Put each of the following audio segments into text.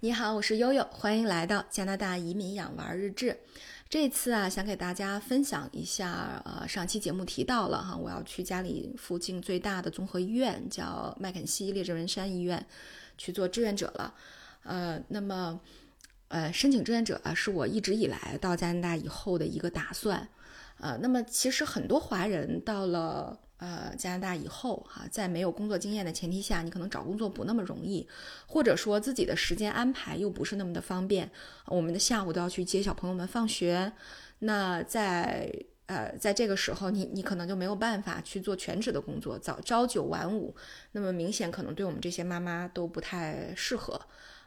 你好，我是悠悠，欢迎来到加拿大移民养娃日志。这次啊，想给大家分享一下，呃，上期节目提到了哈，我要去家里附近最大的综合医院，叫麦肯锡列治文山医院，去做志愿者了。呃，那么，呃，申请志愿者啊，是我一直以来到加拿大以后的一个打算。呃，那么其实很多华人到了。呃，加拿大以后哈，在没有工作经验的前提下，你可能找工作不那么容易，或者说自己的时间安排又不是那么的方便。我们的下午都要去接小朋友们放学，那在呃，在这个时候，你你可能就没有办法去做全职的工作，早朝九晚五，那么明显可能对我们这些妈妈都不太适合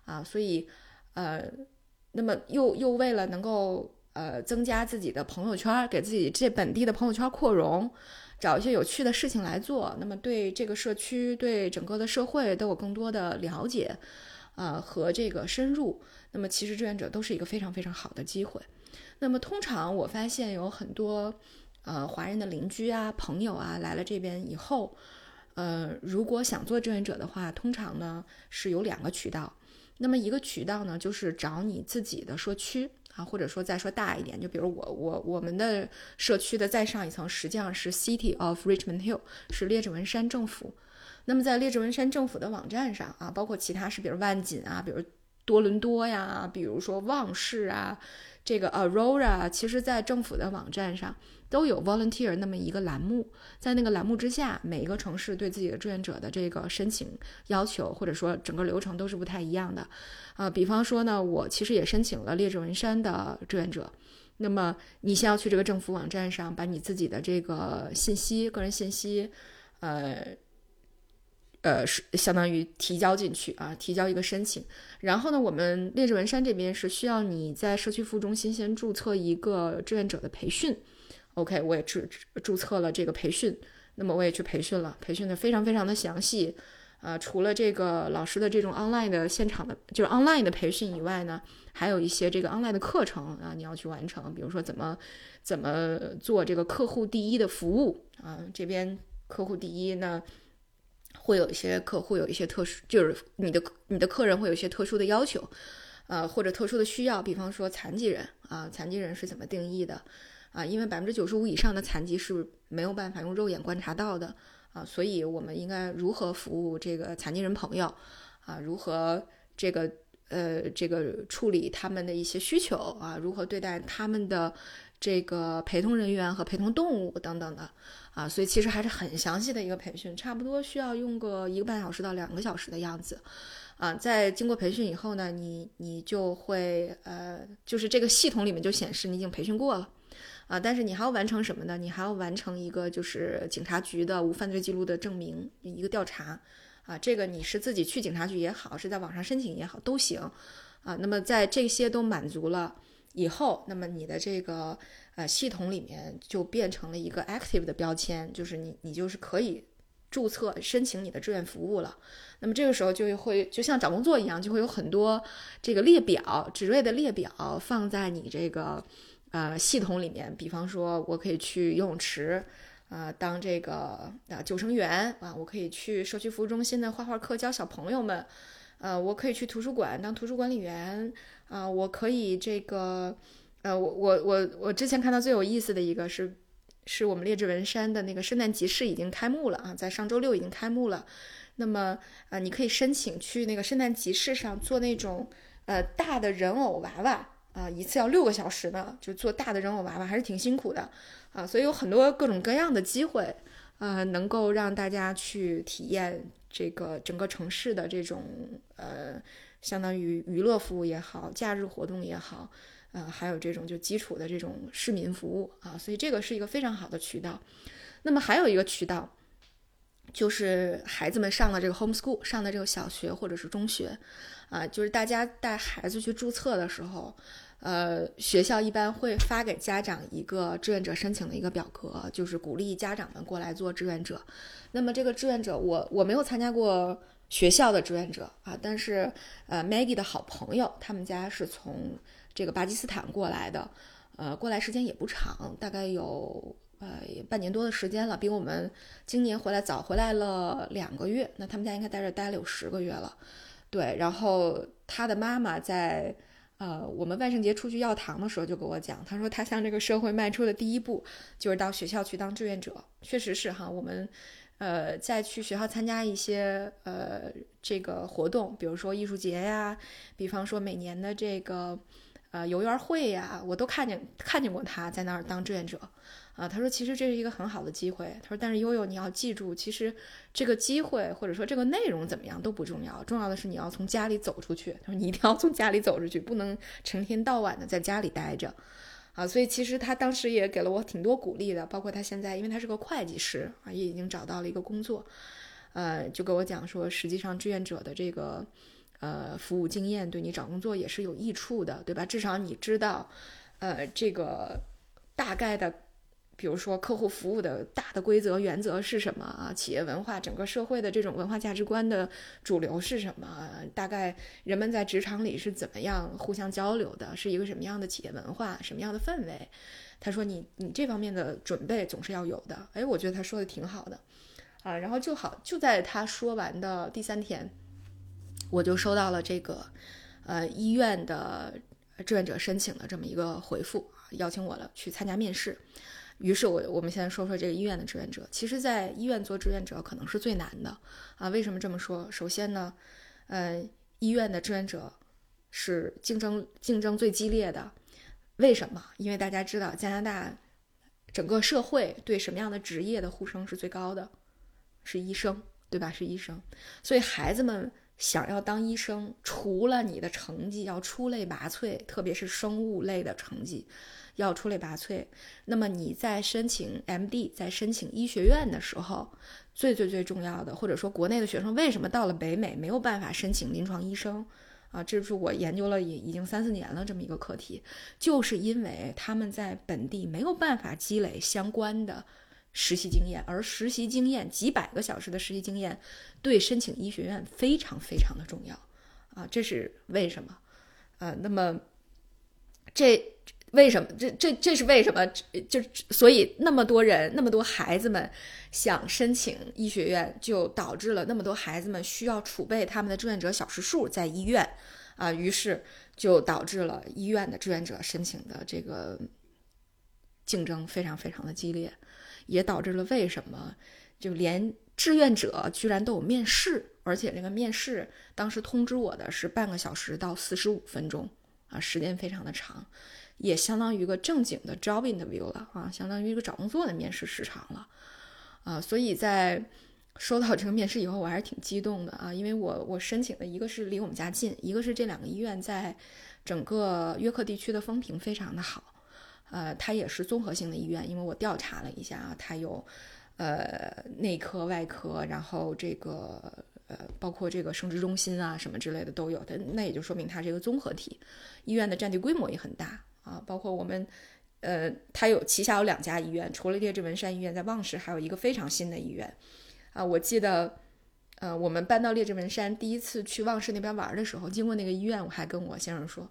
啊。所以呃，那么又又为了能够呃增加自己的朋友圈，给自己这本地的朋友圈扩容。找一些有趣的事情来做，那么对这个社区、对整个的社会都有更多的了解，呃和这个深入。那么其实志愿者都是一个非常非常好的机会。那么通常我发现有很多呃华人的邻居啊、朋友啊来了这边以后，呃如果想做志愿者的话，通常呢是有两个渠道。那么一个渠道呢就是找你自己的社区。啊，或者说再说大一点，就比如我我我们的社区的再上一层，实际上是 City of Richmond Hill，是列治文山政府。那么在列治文山政府的网站上啊，包括其他是，比如万锦啊，比如多伦多呀，比如说旺市啊，这个 Aurora，其实在政府的网站上。都有 volunteer 那么一个栏目，在那个栏目之下，每一个城市对自己的志愿者的这个申请要求，或者说整个流程都是不太一样的。啊，比方说呢，我其实也申请了列治文山的志愿者。那么你先要去这个政府网站上，把你自己的这个信息、个人信息，呃，呃，是相当于提交进去啊，提交一个申请。然后呢，我们列治文山这边是需要你在社区服务中心先注册一个志愿者的培训。OK，我也注注册了这个培训，那么我也去培训了，培训的非常非常的详细，呃，除了这个老师的这种 online 的现场的，就是 online 的培训以外呢，还有一些这个 online 的课程啊，你要去完成，比如说怎么怎么做这个客户第一的服务啊，这边客户第一呢，会有一些客户有一些特殊，就是你的你的客人会有一些特殊的要求，呃，或者特殊的需要，比方说残疾人啊，残疾人是怎么定义的？啊，因为百分之九十五以上的残疾是没有办法用肉眼观察到的啊，所以我们应该如何服务这个残疾人朋友啊？如何这个呃这个处理他们的一些需求啊？如何对待他们的这个陪同人员和陪同动物等等的啊？所以其实还是很详细的一个培训，差不多需要用个一个半小时到两个小时的样子啊。在经过培训以后呢，你你就会呃，就是这个系统里面就显示你已经培训过了。啊，但是你还要完成什么呢？你还要完成一个就是警察局的无犯罪记录的证明，一个调查。啊，这个你是自己去警察局也好，是在网上申请也好都行。啊，那么在这些都满足了以后，那么你的这个呃系统里面就变成了一个 active 的标签，就是你你就是可以注册申请你的志愿服务了。那么这个时候就会就像找工作一样，就会有很多这个列表职位的列表放在你这个。呃，系统里面，比方说，我可以去游泳池，啊，当这个啊救生员啊，我可以去社区服务中心的画画课教小朋友们，呃，我可以去图书馆当图书管理员，啊，我可以这个，呃，我我我我之前看到最有意思的一个是，是我们列治文山的那个圣诞集市已经开幕了啊，在上周六已经开幕了，那么啊，你可以申请去那个圣诞集市上做那种呃大的人偶娃娃。啊，一次要六个小时呢，就做大的人偶娃娃还是挺辛苦的，啊，所以有很多各种各样的机会，呃，能够让大家去体验这个整个城市的这种呃，相当于娱乐服务也好，假日活动也好，呃，还有这种就基础的这种市民服务啊，所以这个是一个非常好的渠道。那么还有一个渠道，就是孩子们上了这个 homeschool，上的这个小学或者是中学。啊，就是大家带孩子去注册的时候，呃，学校一般会发给家长一个志愿者申请的一个表格，就是鼓励家长们过来做志愿者。那么这个志愿者，我我没有参加过学校的志愿者啊，但是呃，Maggie 的好朋友，他们家是从这个巴基斯坦过来的，呃，过来时间也不长，大概有呃半年多的时间了，比我们今年回来早回来了两个月。那他们家应该在这待了有十个月了。对，然后他。的妈妈在呃我们万圣节出去要糖的时候就跟我讲，他说他向这个社会迈出的第一步就是到学校去当志愿者。确实是哈，我们呃再去学校参加一些呃这个活动，比如说艺术节呀，比方说每年的这个呃游园会呀，我都看见看见过他在那儿当志愿者。啊，他说其实这是一个很好的机会。他说，但是悠悠你要记住，其实这个机会或者说这个内容怎么样都不重要，重要的是你要从家里走出去。他说你一定要从家里走出去，不能成天到晚的在家里待着。啊，所以其实他当时也给了我挺多鼓励的，包括他现在，因为他是个会计师啊，也已经找到了一个工作，呃，就跟我讲说，实际上志愿者的这个呃服务经验对你找工作也是有益处的，对吧？至少你知道，呃，这个大概的。比如说，客户服务的大的规则原则是什么啊？企业文化，整个社会的这种文化价值观的主流是什么？大概人们在职场里是怎么样互相交流的？是一个什么样的企业文化？什么样的氛围？他说：“你你这方面的准备总是要有的。”哎，我觉得他说的挺好的啊。然后就好就在他说完的第三天，我就收到了这个呃医院的志愿者申请的这么一个回复，邀请我了去参加面试。于是，我我们现在说说这个医院的志愿者。其实，在医院做志愿者可能是最难的啊。为什么这么说？首先呢，呃，医院的志愿者是竞争竞争最激烈的。为什么？因为大家知道，加拿大整个社会对什么样的职业的呼声是最高的？是医生，对吧？是医生。所以，孩子们想要当医生，除了你的成绩要出类拔萃，特别是生物类的成绩。要出类拔萃，那么你在申请 MD，在申请医学院的时候，最最最重要的，或者说国内的学生为什么到了北美没有办法申请临床医生啊？这是我研究了也已经三四年了这么一个课题，就是因为他们在本地没有办法积累相关的实习经验，而实习经验几百个小时的实习经验对申请医学院非常非常的重要啊！这是为什么？啊，那么这。为什么？这这这是为什么？就所以那么多人，那么多孩子们想申请医学院，就导致了那么多孩子们需要储备他们的志愿者小时数在医院，啊，于是就导致了医院的志愿者申请的这个竞争非常非常的激烈，也导致了为什么就连志愿者居然都有面试，而且那个面试当时通知我的是半个小时到四十五分钟，啊，时间非常的长。也相当于一个正经的 job interview 了啊，相当于一个找工作的面试时长了，啊，所以在收到这个面试以后，我还是挺激动的啊，因为我我申请的一个是离我们家近，一个是这两个医院在整个约克地区的风评非常的好，呃，它也是综合性的医院，因为我调查了一下啊，它有呃内科、外科，然后这个呃包括这个生殖中心啊什么之类的都有，的，那也就说明它是一个综合体，医院的占地规模也很大。啊，包括我们，呃，它有旗下有两家医院，除了列治文山医院，在旺市还有一个非常新的医院。啊，我记得，呃，我们搬到列治文山第一次去旺市那边玩的时候，经过那个医院，我还跟我先生说，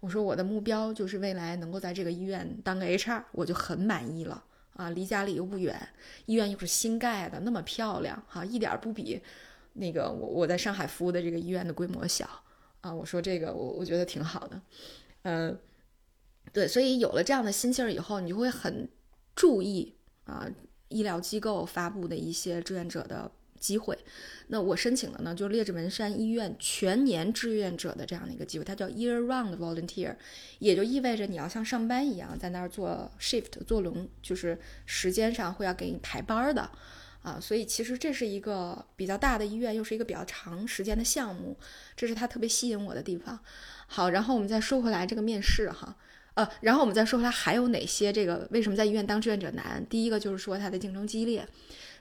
我说我的目标就是未来能够在这个医院当个 HR，我就很满意了。啊，离家里又不远，医院又是新盖的，那么漂亮，哈，一点不比那个我我在上海服务的这个医院的规模小。啊，我说这个我我觉得挺好的，嗯。对，所以有了这样的心气儿以后，你就会很注意啊，医疗机构发布的一些志愿者的机会。那我申请的呢，就是列治文山医院全年志愿者的这样的一个机会，它叫 year-round volunteer，也就意味着你要像上班一样在那儿做 shift 做轮，就是时间上会要给你排班的啊。所以其实这是一个比较大的医院，又是一个比较长时间的项目，这是它特别吸引我的地方。好，然后我们再说回来这个面试哈。呃，然后我们再说回来，还有哪些这个为什么在医院当志愿者难？第一个就是说它的竞争激烈，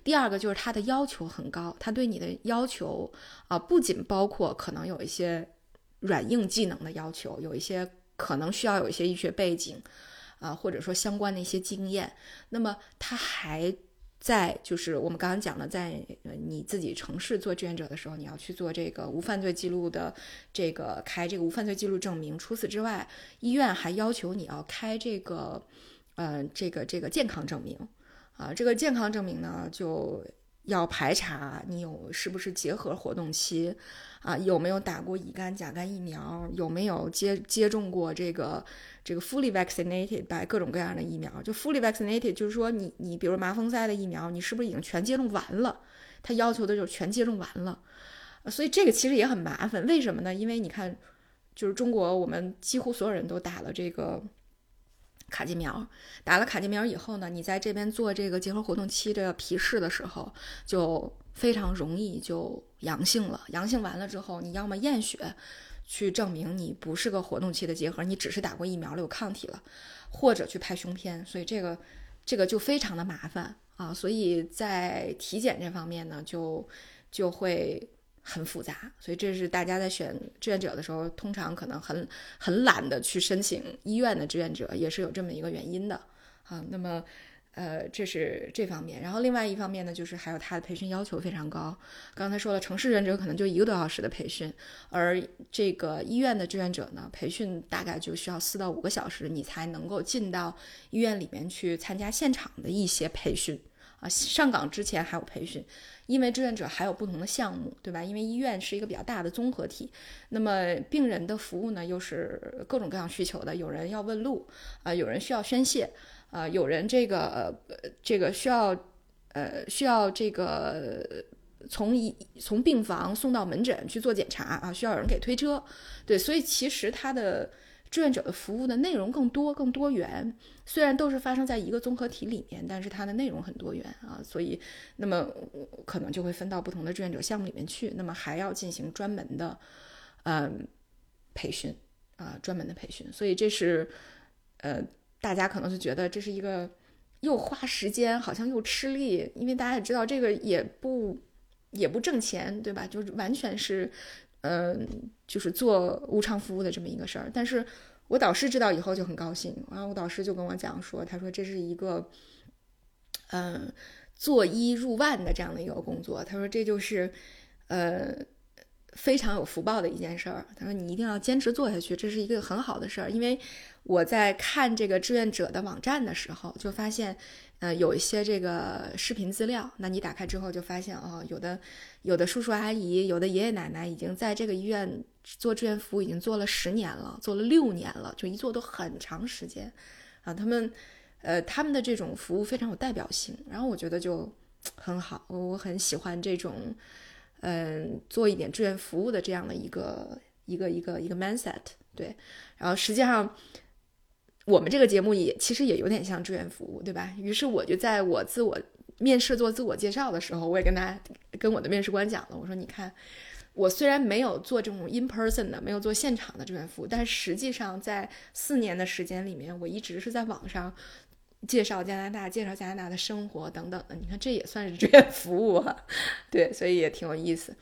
第二个就是他的要求很高，他对你的要求啊，不仅包括可能有一些软硬技能的要求，有一些可能需要有一些医学背景啊，或者说相关的一些经验，那么他还。在就是我们刚刚讲的，在你自己城市做志愿者的时候，你要去做这个无犯罪记录的这个开这个无犯罪记录证明。除此之外，医院还要求你要开这个，呃，这个这个健康证明，啊，这个健康证明呢，就要排查你有是不是结核活动期，啊，有没有打过乙肝、甲肝疫苗，有没有接接种过这个这个 fully vaccinated by 各种各样的疫苗。就 fully vaccinated 就是说你你比如麻风腮的疫苗，你是不是已经全接种完了？他要求的就是全接种完了。所以这个其实也很麻烦，为什么呢？因为你看，就是中国我们几乎所有人都打了这个。卡介苗打了卡介苗以后呢，你在这边做这个结核活动期的皮试的时候，就非常容易就阳性了。阳性完了之后，你要么验血去证明你不是个活动期的结核，你只是打过疫苗了有抗体了，或者去拍胸片。所以这个这个就非常的麻烦啊。所以在体检这方面呢，就就会。很复杂，所以这是大家在选志愿者的时候，通常可能很很懒得去申请医院的志愿者，也是有这么一个原因的啊。那么，呃，这是这方面。然后另外一方面呢，就是还有他的培训要求非常高。刚才说了，城市志愿者可能就一个多小时的培训，而这个医院的志愿者呢，培训大概就需要四到五个小时，你才能够进到医院里面去参加现场的一些培训啊。上岗之前还有培训。因为志愿者还有不同的项目，对吧？因为医院是一个比较大的综合体，那么病人的服务呢又是各种各样需求的。有人要问路啊，有人需要宣泄啊，有人这个这个需要呃需要这个从一从病房送到门诊去做检查啊，需要有人给推车。对，所以其实他的。志愿者的服务的内容更多、更多元，虽然都是发生在一个综合体里面，但是它的内容很多元啊，所以那么可能就会分到不同的志愿者项目里面去，那么还要进行专门的嗯培训啊，专门的培训，所以这是呃大家可能是觉得这是一个又花时间，好像又吃力，因为大家也知道这个也不也不挣钱，对吧？就是完全是。嗯，就是做无偿服务的这么一个事儿，但是我导师知道以后就很高兴，然后我导师就跟我讲说，他说这是一个，嗯，做一入万的这样的一个工作，他说这就是，呃，非常有福报的一件事儿，他说你一定要坚持做下去，这是一个很好的事儿，因为我在看这个志愿者的网站的时候就发现。呃，有一些这个视频资料，那你打开之后就发现哦，有的有的叔叔阿姨，有的爷爷奶奶已经在这个医院做志愿服务，已经做了十年了，做了六年了，就一做都很长时间啊。他们呃，他们的这种服务非常有代表性，然后我觉得就很好，我很喜欢这种嗯，做一点志愿服务的这样的一个一个一个一个 mindset。对，然后实际上。我们这个节目也其实也有点像志愿服务，对吧？于是我就在我自我面试做自我介绍的时候，我也跟他跟我的面试官讲了，我说：“你看，我虽然没有做这种 in person 的，没有做现场的志愿服务，但实际上在四年的时间里面，我一直是在网上介绍加拿大、介绍加拿大的生活等等的。你看，这也算是志愿服务啊，对，所以也挺有意思。”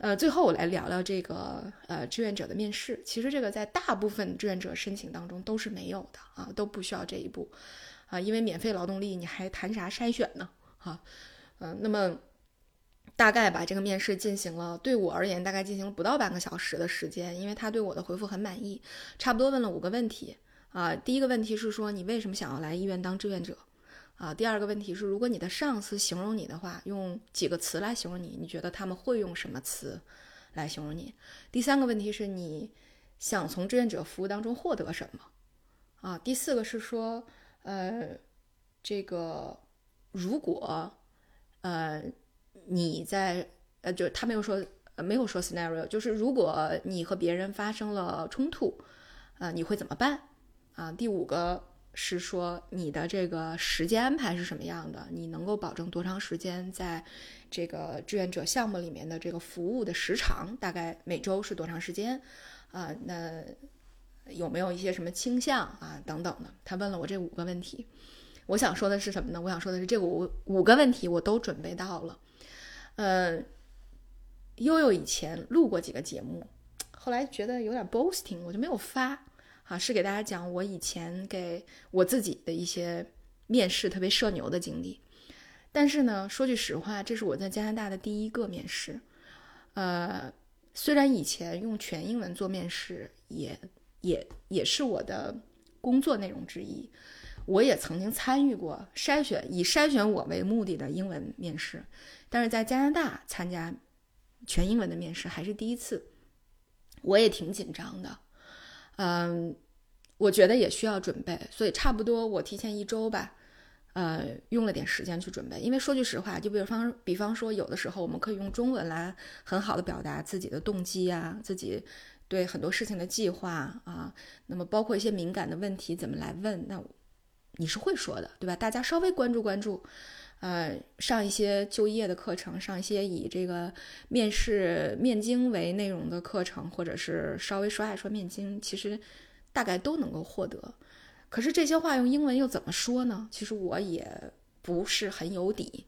呃，最后我来聊聊这个呃志愿者的面试。其实这个在大部分志愿者申请当中都是没有的啊，都不需要这一步啊，因为免费劳动力你还谈啥筛选呢？哈，嗯，那么大概把这个面试进行了，对我而言大概进行了不到半个小时的时间，因为他对我的回复很满意，差不多问了五个问题啊。第一个问题是说你为什么想要来医院当志愿者？啊，第二个问题是，如果你的上司形容你的话，用几个词来形容你？你觉得他们会用什么词来形容你？第三个问题是你想从志愿者服务当中获得什么？啊，第四个是说，呃，这个如果呃你在呃，就他没有说没有说 scenario，就是如果你和别人发生了冲突，啊，你会怎么办？啊，第五个。是说你的这个时间安排是什么样的？你能够保证多长时间在这个志愿者项目里面的这个服务的时长？大概每周是多长时间？啊，那有没有一些什么倾向啊？等等的。他问了我这五个问题，我想说的是什么呢？我想说的是这五五个问题我都准备到了。呃，悠悠以前录过几个节目，后来觉得有点 boasting，我就没有发。啊，是给大家讲我以前给我自己的一些面试特别社牛的经历。但是呢，说句实话，这是我在加拿大的第一个面试。呃，虽然以前用全英文做面试，也也也是我的工作内容之一。我也曾经参与过筛选以筛选我为目的的英文面试，但是在加拿大参加全英文的面试还是第一次，我也挺紧张的。嗯，我觉得也需要准备，所以差不多我提前一周吧，呃，用了点时间去准备。因为说句实话，就比方比方说，有的时候我们可以用中文来很好的表达自己的动机啊，自己对很多事情的计划啊，那么包括一些敏感的问题怎么来问，那你是会说的，对吧？大家稍微关注关注。呃，上一些就业的课程，上一些以这个面试面经为内容的课程，或者是稍微刷一刷面经，其实大概都能够获得。可是这些话用英文又怎么说呢？其实我也不是很有底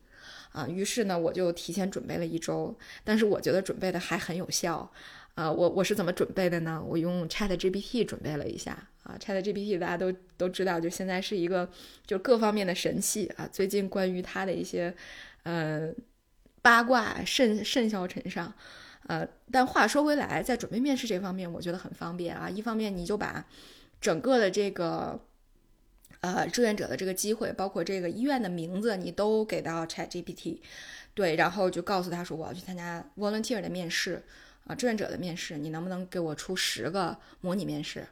啊。于是呢，我就提前准备了一周，但是我觉得准备的还很有效。啊，我我是怎么准备的呢？我用 Chat GPT 准备了一下啊，Chat GPT 大家都都知道，就现在是一个就各方面的神器啊。最近关于它的一些呃八卦甚甚嚣尘上，呃，但话说回来，在准备面试这方面，我觉得很方便啊。一方面你就把整个的这个呃志愿者的这个机会，包括这个医院的名字，你都给到 Chat GPT，对，然后就告诉他说我要去参加 volunteer 的面试。啊，志愿者的面试，你能不能给我出十个模拟面试？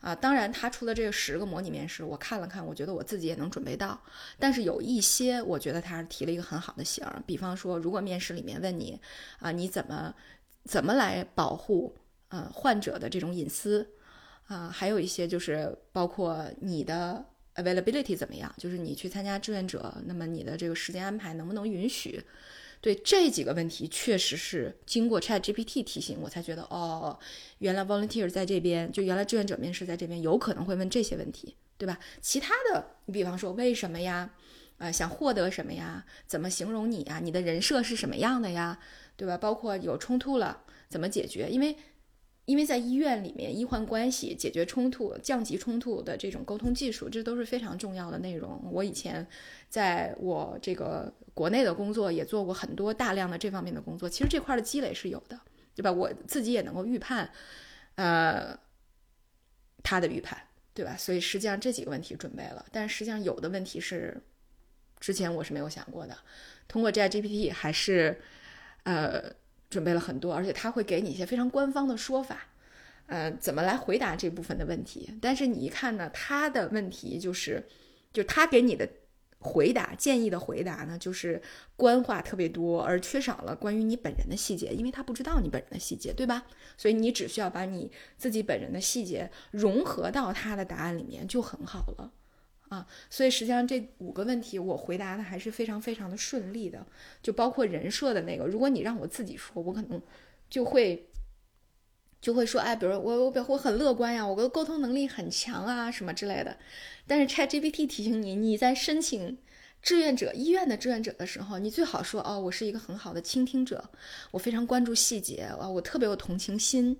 啊，当然，他出的这个十个模拟面试，我看了看，我觉得我自己也能准备到。但是有一些，我觉得他是提了一个很好的醒儿。比方说，如果面试里面问你，啊，你怎么怎么来保护呃患者的这种隐私？啊，还有一些就是包括你的 availability 怎么样？就是你去参加志愿者，那么你的这个时间安排能不能允许？对这几个问题，确实是经过 Chat GPT 提醒，我才觉得哦，原来 volunteer 在这边，就原来志愿者面试在这边，有可能会问这些问题，对吧？其他的，你比方说为什么呀？呃，想获得什么呀？怎么形容你呀？你的人设是什么样的呀？对吧？包括有冲突了怎么解决？因为。因为在医院里面，医患关系、解决冲突、降级冲突的这种沟通技术，这都是非常重要的内容。我以前在我这个国内的工作也做过很多大量的这方面的工作，其实这块的积累是有的，对吧？我自己也能够预判，呃，他的预判，对吧？所以实际上这几个问题准备了，但实际上有的问题是之前我是没有想过的，通过 ChatGPT 还是呃。准备了很多，而且他会给你一些非常官方的说法，呃，怎么来回答这部分的问题。但是你一看呢，他的问题就是，就他给你的回答建议的回答呢，就是官话特别多，而缺少了关于你本人的细节，因为他不知道你本人的细节，对吧？所以你只需要把你自己本人的细节融合到他的答案里面就很好了。啊，所以实际上这五个问题我回答的还是非常非常的顺利的，就包括人设的那个。如果你让我自己说，我可能就会就会说，哎，比如我我表我很乐观呀，我的沟通能力很强啊，什么之类的。但是 ChatGPT 提醒你，你在申请志愿者医院的志愿者的时候，你最好说，哦，我是一个很好的倾听者，我非常关注细节，啊，我特别有同情心。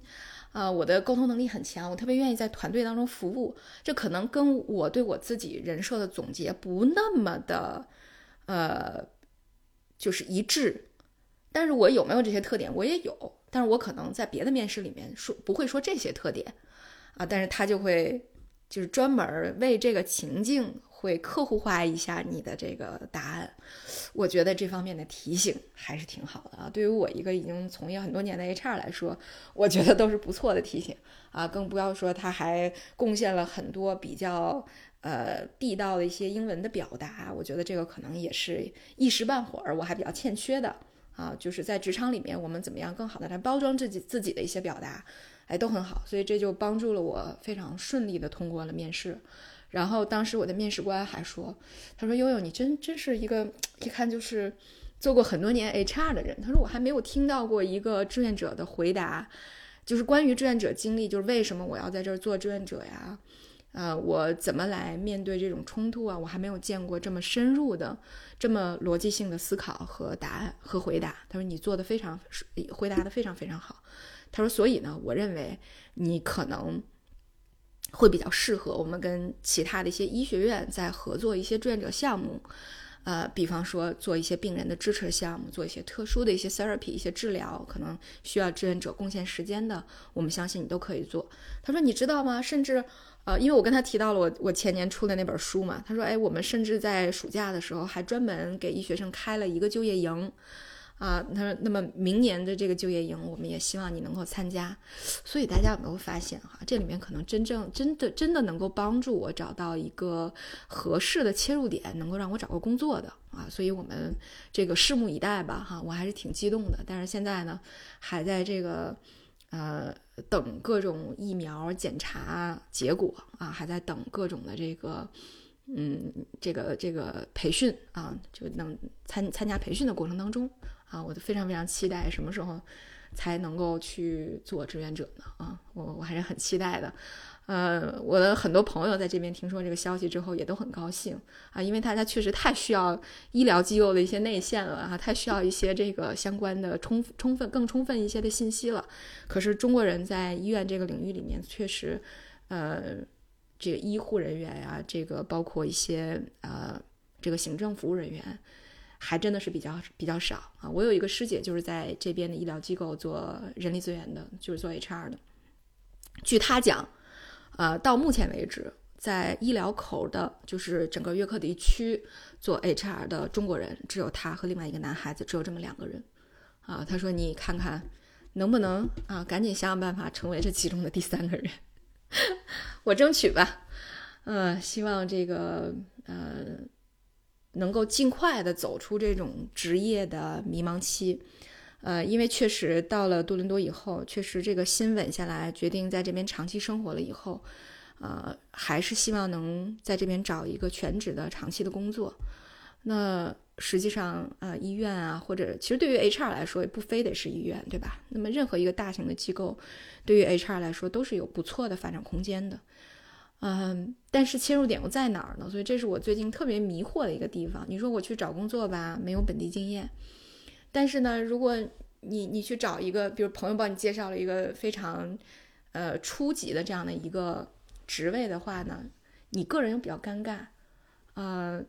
啊，我的沟通能力很强，我特别愿意在团队当中服务。这可能跟我对我自己人设的总结不那么的，呃，就是一致。但是我有没有这些特点，我也有。但是我可能在别的面试里面说不会说这些特点，啊，但是他就会就是专门为这个情境。会客户化一下你的这个答案，我觉得这方面的提醒还是挺好的啊。对于我一个已经从业很多年的 HR 来说，我觉得都是不错的提醒啊。更不要说他还贡献了很多比较呃地道的一些英文的表达，我觉得这个可能也是一时半会儿我还比较欠缺的啊。就是在职场里面，我们怎么样更好的来包装自己自己的一些表达，哎，都很好。所以这就帮助了我非常顺利的通过了面试。然后当时我的面试官还说：“他说悠悠，你真真是一个一看就是做过很多年 HR 的人。他说我还没有听到过一个志愿者的回答，就是关于志愿者经历，就是为什么我要在这儿做志愿者呀？呃，我怎么来面对这种冲突啊？我还没有见过这么深入的、这么逻辑性的思考和答案和回答。他说你做的非常，回答的非常非常好。他说所以呢，我认为你可能。”会比较适合我们跟其他的一些医学院在合作一些志愿者项目，呃，比方说做一些病人的支持项目，做一些特殊的一些 therapy 一些治疗，可能需要志愿者贡献时间的，我们相信你都可以做。他说你知道吗？甚至呃，因为我跟他提到了我我前年出的那本书嘛，他说哎，我们甚至在暑假的时候还专门给医学生开了一个就业营。啊，他说，那么明年的这个就业营，我们也希望你能够参加。所以大家有没有发现哈，这里面可能真正真的真的能够帮助我找到一个合适的切入点，能够让我找个工作的啊。所以我们这个拭目以待吧哈，我还是挺激动的。但是现在呢，还在这个呃等各种疫苗检查结果啊，还在等各种的这个。嗯，这个这个培训啊，就能参参加培训的过程当中啊，我都非常非常期待什么时候才能够去做志愿者呢？啊，我我还是很期待的。呃，我的很多朋友在这边听说这个消息之后也都很高兴啊，因为大家确实太需要医疗机构的一些内线了啊，太需要一些这个相关的充充分更充分一些的信息了。可是中国人在医院这个领域里面确实，呃。这个医护人员呀，这个包括一些呃，这个行政服务人员，还真的是比较比较少啊。我有一个师姐就是在这边的医疗机构做人力资源的，就是做 HR 的。据她讲，呃，到目前为止，在医疗口的，就是整个约克地区做 HR 的中国人，只有她和另外一个男孩子，只有这么两个人啊。她说：“你看看能不能啊，赶紧想想办法成为这其中的第三个人。”我争取吧，呃，希望这个呃能够尽快的走出这种职业的迷茫期，呃，因为确实到了多伦多以后，确实这个心稳下来，决定在这边长期生活了以后，呃，还是希望能在这边找一个全职的长期的工作。那实际上，呃，医院啊，或者其实对于 HR 来说，也不非得是医院，对吧？那么任何一个大型的机构，对于 HR 来说都是有不错的发展空间的。嗯，但是切入点又在哪儿呢？所以这是我最近特别迷惑的一个地方。你说我去找工作吧，没有本地经验，但是呢，如果你你去找一个，比如朋友帮你介绍了一个非常呃初级的这样的一个职位的话呢，你个人又比较尴尬，呃。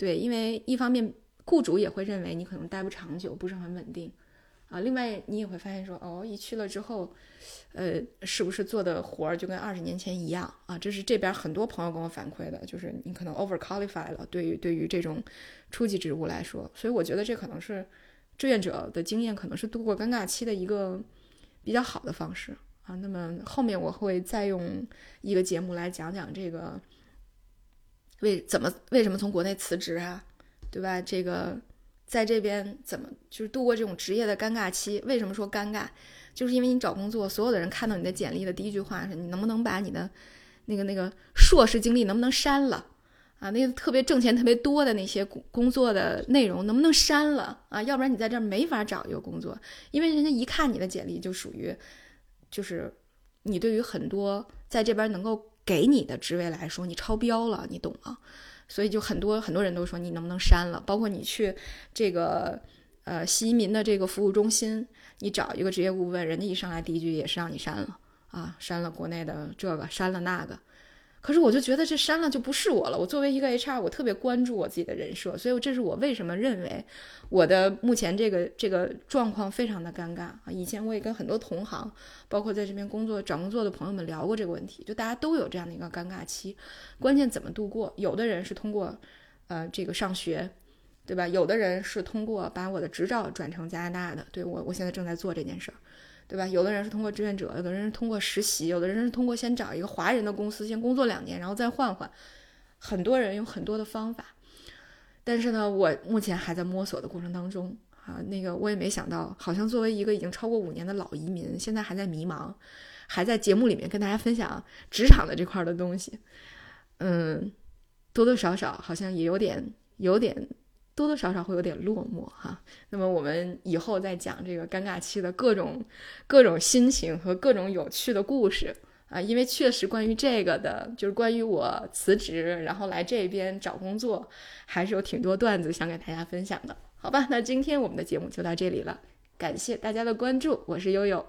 对，因为一方面雇主也会认为你可能待不长久，不是很稳定，啊，另外你也会发现说，哦，一去了之后，呃，是不是做的活儿就跟二十年前一样啊？这是这边很多朋友跟我反馈的，就是你可能 over qualified 了，对于对于这种初级职务来说，所以我觉得这可能是志愿者的经验，可能是度过尴尬期的一个比较好的方式啊。那么后面我会再用一个节目来讲讲这个。为怎么为什么从国内辞职啊，对吧？这个在这边怎么就是度过这种职业的尴尬期？为什么说尴尬？就是因为你找工作，所有的人看到你的简历的第一句话是你能不能把你的那个那个硕士经历能不能删了啊？那个特别挣钱特别多的那些工工作的内容能不能删了啊？要不然你在这儿没法找一个工作，因为人家一看你的简历就属于就是你对于很多在这边能够。给你的职位来说，你超标了，你懂吗？所以就很多很多人都说你能不能删了？包括你去这个呃新移民的这个服务中心，你找一个职业顾问，人家一上来第一句也是让你删了啊，删了国内的这个，删了那个。可是我就觉得这删了就不是我了。我作为一个 HR，我特别关注我自己的人设，所以这是我为什么认为我的目前这个这个状况非常的尴尬啊。以前我也跟很多同行，包括在这边工作找工作的朋友们聊过这个问题，就大家都有这样的一个尴尬期，关键怎么度过？有的人是通过呃这个上学，对吧？有的人是通过把我的执照转成加拿大的，对我我现在正在做这件事儿。对吧？有的人是通过志愿者，有的人是通过实习，有的人是通过先找一个华人的公司先工作两年，然后再换换。很多人有很多的方法，但是呢，我目前还在摸索的过程当中啊。那个我也没想到，好像作为一个已经超过五年的老移民，现在还在迷茫，还在节目里面跟大家分享职场的这块的东西。嗯，多多少少好像也有点有点。多多少少会有点落寞哈，那么我们以后再讲这个尴尬期的各种各种心情和各种有趣的故事啊，因为确实关于这个的，就是关于我辞职然后来这边找工作，还是有挺多段子想给大家分享的，好吧？那今天我们的节目就到这里了，感谢大家的关注，我是悠悠。